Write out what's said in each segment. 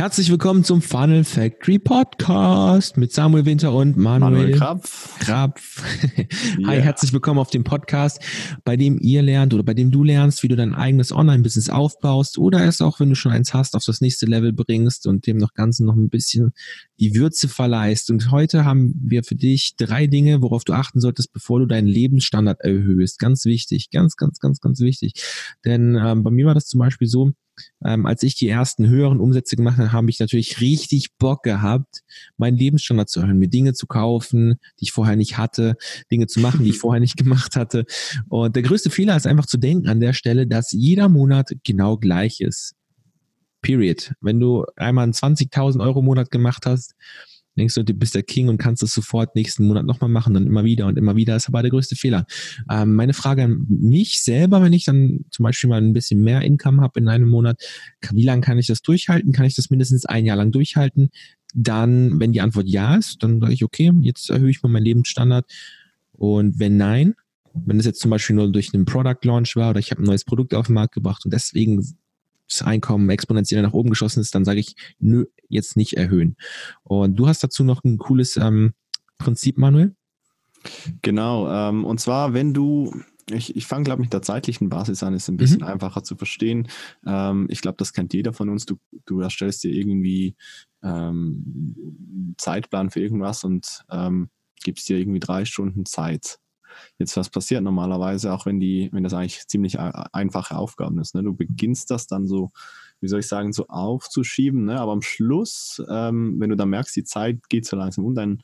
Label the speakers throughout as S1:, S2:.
S1: Herzlich willkommen zum Funnel Factory Podcast mit Samuel Winter und Manuel, Manuel Krapf. Krapf. Hi, yeah. herzlich willkommen auf dem Podcast, bei dem ihr lernt oder bei dem du lernst, wie du dein eigenes Online-Business aufbaust oder es auch, wenn du schon eins hast, auf das nächste Level bringst und dem noch Ganzen noch ein bisschen die Würze verleihst. Und heute haben wir für dich drei Dinge, worauf du achten solltest, bevor du deinen Lebensstandard erhöhst. Ganz wichtig, ganz, ganz, ganz, ganz wichtig. Denn ähm, bei mir war das zum Beispiel so, ähm, als ich die ersten höheren Umsätze gemacht habe, habe ich natürlich richtig Bock gehabt, meinen Lebensstandard zu erhöhen, mir Dinge zu kaufen, die ich vorher nicht hatte, Dinge zu machen, die ich vorher nicht gemacht hatte. Und der größte Fehler ist einfach zu denken an der Stelle, dass jeder Monat genau gleich ist. Period. Wenn du einmal einen 20.000 Euro Monat gemacht hast, denkst du, du bist der King und kannst es sofort nächsten Monat nochmal machen, dann immer wieder und immer wieder. Das ist aber der größte Fehler. Ähm, meine Frage an mich selber, wenn ich dann zum Beispiel mal ein bisschen mehr Income habe in einem Monat, wie lange kann ich das durchhalten? Kann ich das mindestens ein Jahr lang durchhalten? Dann, wenn die Antwort ja ist, dann sage ich, okay, jetzt erhöhe ich mal meinen Lebensstandard. Und wenn nein, wenn es jetzt zum Beispiel nur durch einen Product Launch war oder ich habe ein neues Produkt auf den Markt gebracht und deswegen das Einkommen exponentiell nach oben geschossen ist, dann sage ich, nö, jetzt nicht erhöhen. Und du hast dazu noch ein cooles ähm, Prinzip, Manuel?
S2: Genau, ähm, und zwar, wenn du ich, ich fange, glaube ich, mit der zeitlichen Basis an, ist ein bisschen mhm. einfacher zu verstehen. Ähm, ich glaube, das kennt jeder von uns. Du, du erstellst dir irgendwie ähm, Zeitplan für irgendwas und ähm, gibst dir irgendwie drei Stunden Zeit. Jetzt, was passiert normalerweise, auch wenn die, wenn das eigentlich ziemlich einfache Aufgaben ist. Ne? Du beginnst das dann so, wie soll ich sagen, so aufzuschieben, ne? aber am Schluss, ähm, wenn du dann merkst, die Zeit geht so langsam um, dann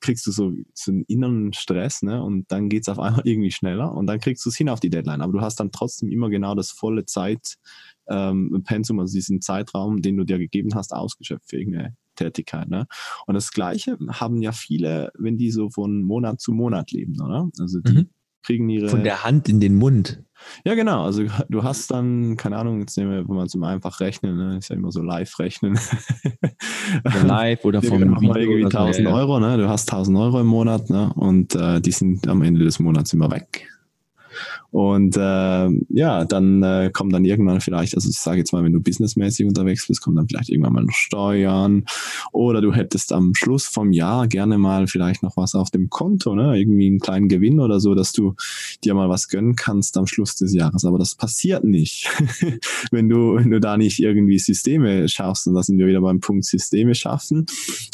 S2: kriegst du so, so einen inneren Stress, ne? Und dann geht es auf einmal irgendwie schneller und dann kriegst du es hin auf die Deadline. Aber du hast dann trotzdem immer genau das volle Zeit, ähm, also diesen Zeitraum, den du dir gegeben hast, ausgeschöpft für irgendeine Tätigkeit. Ne? Und das Gleiche haben ja viele, wenn die so von Monat zu Monat leben, oder? Also die mhm. kriegen ihre.
S1: Von der Hand in den Mund.
S2: Ja, genau. Also du hast dann, keine Ahnung, jetzt nehmen wir, wenn man zum einfach rechnen, ne? ist ja immer so live rechnen.
S1: Oder live oder vom
S2: genau, Video irgendwie 1000 so, ja, Euro, ne? Du hast 1000 Euro im Monat, ne? Und äh, die sind am Ende des Monats immer weg. Und äh, ja, dann äh, kommt dann irgendwann vielleicht, also ich sage jetzt mal, wenn du businessmäßig unterwegs bist, kommt dann vielleicht irgendwann mal noch Steuern oder du hättest am Schluss vom Jahr gerne mal vielleicht noch was auf dem Konto, ne? irgendwie einen kleinen Gewinn oder so, dass du dir mal was gönnen kannst am Schluss des Jahres. Aber das passiert nicht, wenn du wenn du da nicht irgendwie Systeme schaffst. Und da sind wir wieder beim Punkt Systeme schaffen.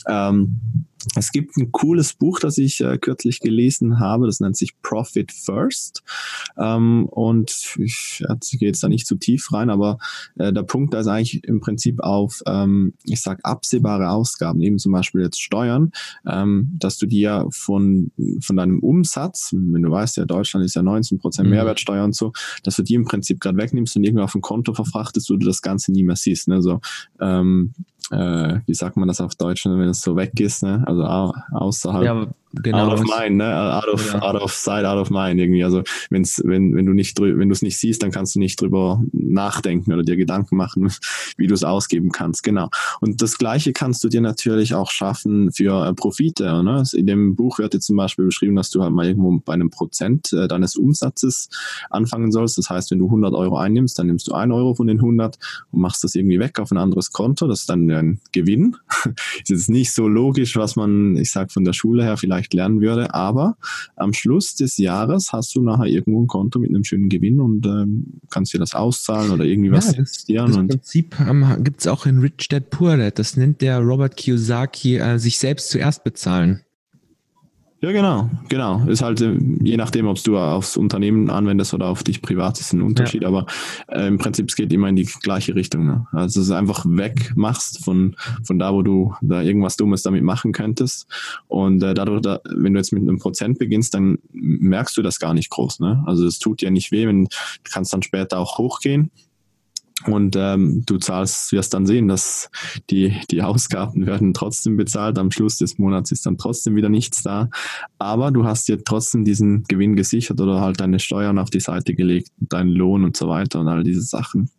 S2: Ähm, es gibt ein cooles Buch, das ich äh, kürzlich gelesen habe, das nennt sich Profit First. Ähm, und ich, ich gehe jetzt da nicht zu tief rein, aber äh, der Punkt da ist eigentlich im Prinzip auf, ähm, ich sag absehbare Ausgaben, eben zum Beispiel jetzt Steuern, ähm, dass du dir von, von deinem Umsatz, wenn du weißt, ja, Deutschland ist ja 19 Prozent mhm. Mehrwertsteuer und so, dass du die im Prinzip gerade wegnimmst und irgendwie auf ein Konto verfrachtest, wo du das Ganze nie mehr siehst. Ne? So, ähm, äh, wie sagt man das auf Deutsch, wenn es so weg ist, ne? Also außerhalb. Ja, genau. Out of mind, ne? Out of, ja. out of sight, out of mind irgendwie. Also wenn's, wenn, wenn du nicht wenn du es nicht siehst, dann kannst du nicht drüber nachdenken oder dir Gedanken machen, wie du es ausgeben kannst. Genau. Und das Gleiche kannst du dir natürlich auch schaffen für äh, Profite. Ne? In dem Buch wird jetzt zum Beispiel beschrieben, dass du halt mal irgendwo bei einem Prozent äh, deines Umsatzes anfangen sollst. Das heißt, wenn du 100 Euro einnimmst, dann nimmst du 1 Euro von den 100 und machst das irgendwie weg auf ein anderes Konto. Das ist dann ein Gewinn. ist jetzt nicht so logisch, was man, ich sag von der Schule her vielleicht lernen würde, aber am Schluss des Jahres hast du nachher irgendwo ein Konto mit einem schönen Gewinn und ähm, kannst dir das auszahlen oder irgendwie ja, was
S1: investieren. Das, das Prinzip ähm, gibt es auch in Rich Dad Poor Dad. Das nennt der Robert Kiyosaki äh, sich selbst zuerst bezahlen.
S2: Ja, genau, genau. Ist halt, äh, je nachdem, ob du aufs Unternehmen anwendest oder auf dich privat, ist ein Unterschied, ja. aber äh, im Prinzip es geht immer in die gleiche Richtung. Ne? Also es ist einfach weg machst von, von da, wo du da irgendwas Dummes damit machen könntest. Und äh, dadurch, da, wenn du jetzt mit einem Prozent beginnst, dann merkst du das gar nicht groß. Ne? Also es tut dir nicht weh, wenn du kannst dann später auch hochgehen und ähm, du zahlst, wirst dann sehen, dass die, die Ausgaben werden trotzdem bezahlt. Am Schluss des Monats ist dann trotzdem wieder nichts da. Aber du hast dir trotzdem diesen Gewinn gesichert oder halt deine Steuern auf die Seite gelegt, deinen Lohn und so weiter und all diese Sachen.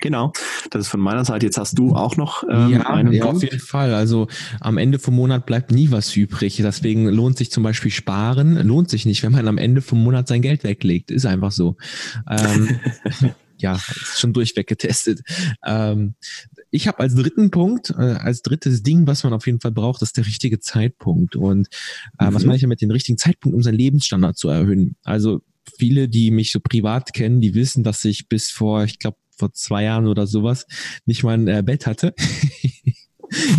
S2: Genau, das ist von meiner Seite. Jetzt hast du auch noch
S1: ähm, ja, einen ja, Punkt. auf jeden Fall. Also am Ende vom Monat bleibt nie was übrig. Deswegen lohnt sich zum Beispiel Sparen, lohnt sich nicht, wenn man am Ende vom Monat sein Geld weglegt. Ist einfach so. Ähm, ja, schon durchweg getestet. Ähm, ich habe als dritten Punkt, äh, als drittes Ding, was man auf jeden Fall braucht, ist der richtige Zeitpunkt. Und äh, mhm. was meine ich damit, den richtigen Zeitpunkt, um seinen Lebensstandard zu erhöhen? Also viele, die mich so privat kennen, die wissen, dass ich bis vor, ich glaube, vor zwei Jahren oder sowas nicht mal ein äh, Bett hatte.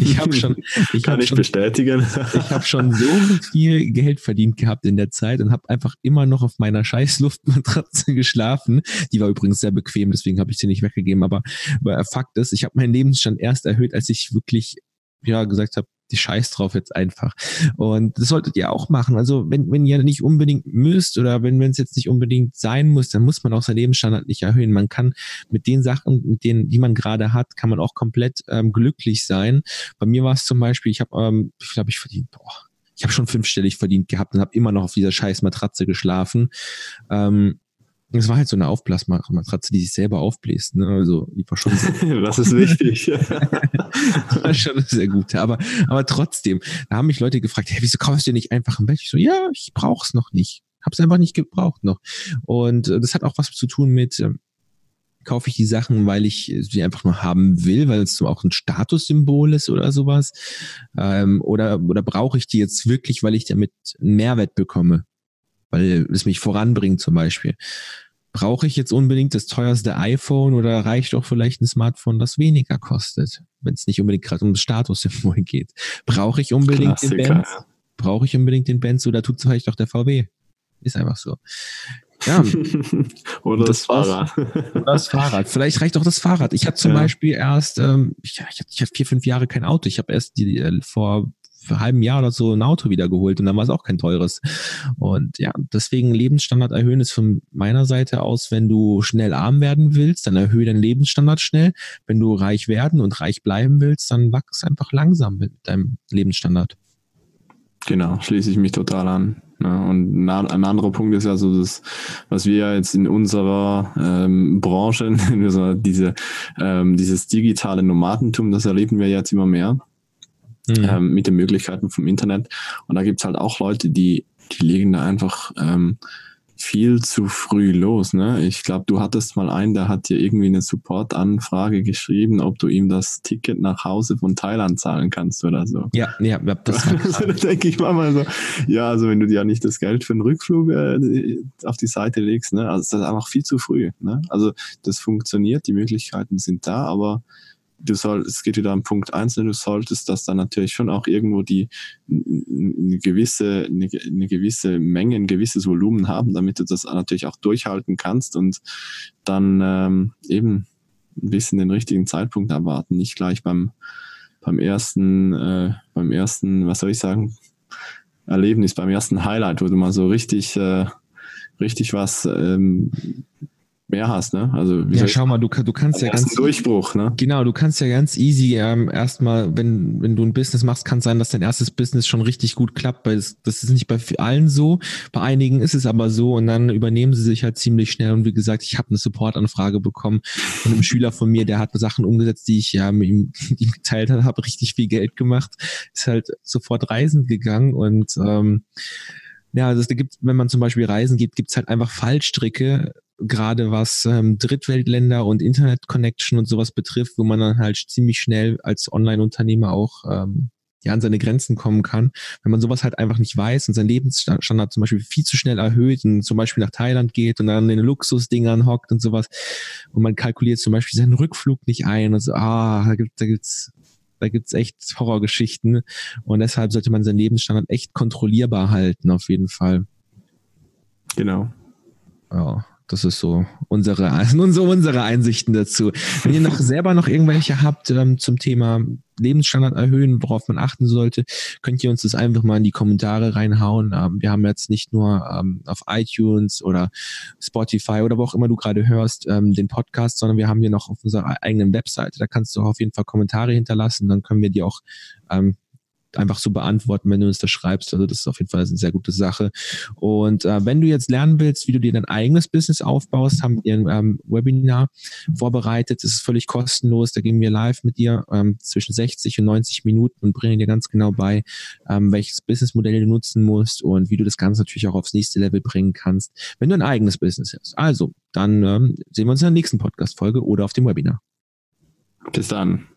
S1: Ich habe schon,
S2: ich kann ich schon, bestätigen.
S1: ich habe schon so viel Geld verdient gehabt in der Zeit und habe einfach immer noch auf meiner scheiß Luftmatratze geschlafen. Die war übrigens sehr bequem, deswegen habe ich sie nicht weggegeben. Aber, aber Fakt ist, ich habe meinen Lebensstand erst erhöht, als ich wirklich ja gesagt habe, die Scheiß drauf jetzt einfach. Und das solltet ihr auch machen. Also wenn, wenn ihr nicht unbedingt müsst oder wenn es jetzt nicht unbedingt sein muss, dann muss man auch sein Lebensstandard nicht erhöhen. Man kann mit den Sachen, mit denen, die man gerade hat, kann man auch komplett ähm, glücklich sein. Bei mir war es zum Beispiel, ich habe, ähm, ich glaube, ich verdient, boah, ich habe schon fünfstellig verdient gehabt und habe immer noch auf dieser scheiß Matratze geschlafen. Ähm, es war halt so eine Aufblasmatratze, die sich selber aufbläst. Ne? Also die war schon.
S2: Das ist wichtig.
S1: war schon sehr gut. Aber, aber trotzdem, da haben mich Leute gefragt, hey, wieso kaufst du nicht einfach ein Bett? Ich so, ja, ich brauch's noch nicht. Hab's einfach nicht gebraucht noch. Und äh, das hat auch was zu tun mit, äh, kaufe ich die Sachen, weil ich sie einfach nur haben will, weil es so auch ein Statussymbol ist oder sowas? Ähm, oder oder brauche ich die jetzt wirklich, weil ich damit einen Mehrwert bekomme? Weil es mich voranbringt zum Beispiel. Brauche ich jetzt unbedingt das teuerste iPhone oder reicht doch vielleicht ein Smartphone, das weniger kostet, wenn es nicht unbedingt gerade um das Statussymbol geht? Brauche ich unbedingt Klassiker. den Benz? Brauche ich unbedingt den Benz oder tut es vielleicht doch der VW? Ist einfach so.
S2: Ja. oder das, das Fahrrad.
S1: Oder das Fahrrad. Vielleicht reicht auch das Fahrrad. Ich hatte zum ja. Beispiel erst, ähm, ich, ich hatte vier, fünf Jahre kein Auto. Ich habe erst die, äh, vor halben Jahr oder so ein Auto wieder geholt und dann war es auch kein teures. Und ja, deswegen Lebensstandard erhöhen ist von meiner Seite aus, wenn du schnell arm werden willst, dann erhöhe deinen Lebensstandard schnell. Wenn du reich werden und reich bleiben willst, dann wachs einfach langsam mit deinem Lebensstandard.
S2: Genau, schließe ich mich total an. Ja, und ein anderer Punkt ist ja so das, was wir jetzt in unserer ähm, Branche, diese, ähm, dieses digitale Nomadentum, das erleben wir jetzt immer mehr mhm. ähm, mit den Möglichkeiten vom Internet. Und da gibt's halt auch Leute, die, die legen da einfach ähm, viel zu früh los. Ne? Ich glaube, du hattest mal einen, der hat dir irgendwie eine Support-Anfrage geschrieben, ob du ihm das Ticket nach Hause von Thailand zahlen kannst oder so.
S1: Ja, ja, das
S2: also, da denke ich mal so, ja, also wenn du dir ja nicht das Geld für einen Rückflug äh, auf die Seite legst, ne? also das ist einfach viel zu früh. Ne? Also das funktioniert, die Möglichkeiten sind da, aber du soll, es geht wieder an Punkt eins, ne, du solltest das dann natürlich schon auch irgendwo die eine gewisse, eine, eine gewisse Menge, ein gewisses Volumen haben, damit du das natürlich auch durchhalten kannst und dann ähm, eben ein bisschen den richtigen Zeitpunkt erwarten, nicht gleich beim beim ersten, äh, beim ersten, was soll ich sagen, Erlebnis, beim ersten Highlight, wo du mal so richtig, äh, richtig was ähm, mehr hast, ne? Also
S1: ja, schau mal, du, du kannst ja ganz
S2: Durchbruch, ne?
S1: Genau, du kannst ja ganz easy ähm, erstmal, wenn wenn du ein Business machst, kann sein, dass dein erstes Business schon richtig gut klappt, weil das, das ist nicht bei allen so, bei einigen ist es aber so und dann übernehmen sie sich halt ziemlich schnell und wie gesagt, ich habe eine Supportanfrage bekommen von einem Schüler von mir, der hat Sachen umgesetzt, die ich ja mit ihm, ihm geteilt habe, habe richtig viel Geld gemacht, ist halt sofort reisen gegangen und ähm, ja, also es gibt, wenn man zum Beispiel Reisen geht, gibt's halt einfach Fallstricke, gerade was ähm, Drittweltländer und Internet-Connection und sowas betrifft, wo man dann halt ziemlich schnell als Online-Unternehmer auch ähm, ja an seine Grenzen kommen kann. Wenn man sowas halt einfach nicht weiß und sein Lebensstandard zum Beispiel viel zu schnell erhöht und zum Beispiel nach Thailand geht und dann in den Luxusdingern hockt und sowas und man kalkuliert zum Beispiel seinen Rückflug nicht ein und so, ah, da gibt da gibt's da gibt's echt Horrorgeschichten und deshalb sollte man seinen Lebensstandard echt kontrollierbar halten, auf jeden Fall.
S2: Genau.
S1: Ja. Das ist so unsere, unsere, unsere Einsichten dazu. Wenn ihr noch selber noch irgendwelche habt ähm, zum Thema Lebensstandard erhöhen, worauf man achten sollte, könnt ihr uns das einfach mal in die Kommentare reinhauen. Ähm, wir haben jetzt nicht nur ähm, auf iTunes oder Spotify oder wo auch immer du gerade hörst, ähm, den Podcast, sondern wir haben hier noch auf unserer eigenen Webseite. Da kannst du auch auf jeden Fall Kommentare hinterlassen. Dann können wir die auch ähm, einfach so beantworten, wenn du uns das schreibst. Also das ist auf jeden Fall eine sehr gute Sache. Und äh, wenn du jetzt lernen willst, wie du dir dein eigenes Business aufbaust, haben wir ein ähm, Webinar vorbereitet. Das ist völlig kostenlos. Da gehen wir live mit dir ähm, zwischen 60 und 90 Minuten und bringen dir ganz genau bei, ähm, welches Businessmodell du nutzen musst und wie du das Ganze natürlich auch aufs nächste Level bringen kannst, wenn du ein eigenes Business hast. Also, dann ähm, sehen wir uns in der nächsten Podcast-Folge oder auf dem Webinar.
S2: Bis dann.